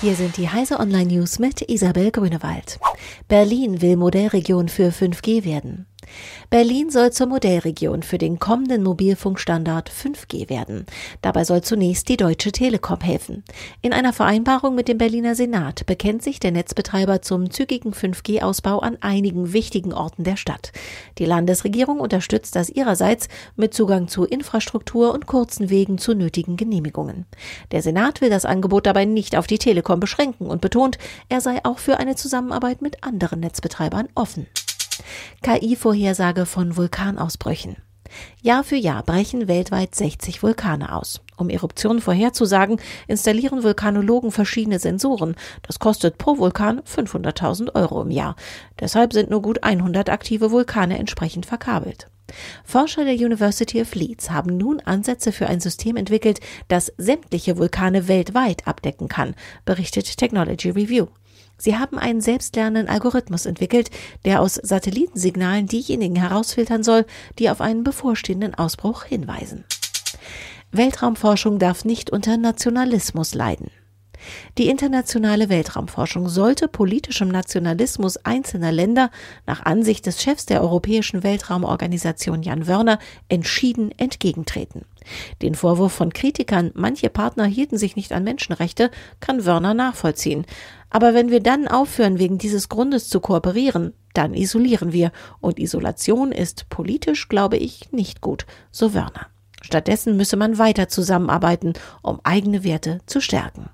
Hier sind die Heise Online News mit Isabel Grünewald. Berlin will Modellregion für 5G werden. Berlin soll zur Modellregion für den kommenden Mobilfunkstandard 5G werden. Dabei soll zunächst die Deutsche Telekom helfen. In einer Vereinbarung mit dem Berliner Senat bekennt sich der Netzbetreiber zum zügigen 5G-Ausbau an einigen wichtigen Orten der Stadt. Die Landesregierung unterstützt das ihrerseits mit Zugang zu Infrastruktur und kurzen Wegen zu nötigen Genehmigungen. Der Senat will das Angebot dabei nicht auf die Telekom beschränken und betont, er sei auch für eine Zusammenarbeit mit anderen Netzbetreibern offen. KI-Vorhersage von Vulkanausbrüchen. Jahr für Jahr brechen weltweit 60 Vulkane aus. Um Eruptionen vorherzusagen, installieren Vulkanologen verschiedene Sensoren. Das kostet pro Vulkan 500.000 Euro im Jahr. Deshalb sind nur gut 100 aktive Vulkane entsprechend verkabelt. Forscher der University of Leeds haben nun Ansätze für ein System entwickelt, das sämtliche Vulkane weltweit abdecken kann, berichtet Technology Review. Sie haben einen selbstlernenden Algorithmus entwickelt, der aus Satellitensignalen diejenigen herausfiltern soll, die auf einen bevorstehenden Ausbruch hinweisen. Weltraumforschung darf nicht unter Nationalismus leiden. Die internationale Weltraumforschung sollte politischem Nationalismus einzelner Länder nach Ansicht des Chefs der Europäischen Weltraumorganisation Jan Wörner entschieden entgegentreten. Den Vorwurf von Kritikern, manche Partner hielten sich nicht an Menschenrechte, kann Wörner nachvollziehen. Aber wenn wir dann aufhören, wegen dieses Grundes zu kooperieren, dann isolieren wir. Und Isolation ist politisch, glaube ich, nicht gut, so Wörner. Stattdessen müsse man weiter zusammenarbeiten, um eigene Werte zu stärken.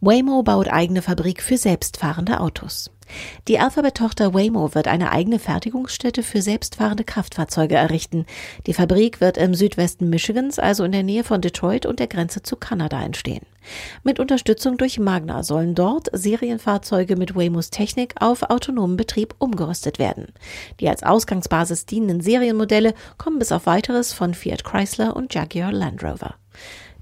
Waymo baut eigene Fabrik für selbstfahrende Autos. Die Alphabet-Tochter Waymo wird eine eigene Fertigungsstätte für selbstfahrende Kraftfahrzeuge errichten. Die Fabrik wird im Südwesten Michigans, also in der Nähe von Detroit und der Grenze zu Kanada entstehen. Mit Unterstützung durch Magna sollen dort Serienfahrzeuge mit Waymos Technik auf autonomen Betrieb umgerüstet werden. Die als Ausgangsbasis dienenden Serienmodelle kommen bis auf weiteres von Fiat Chrysler und Jaguar Land Rover.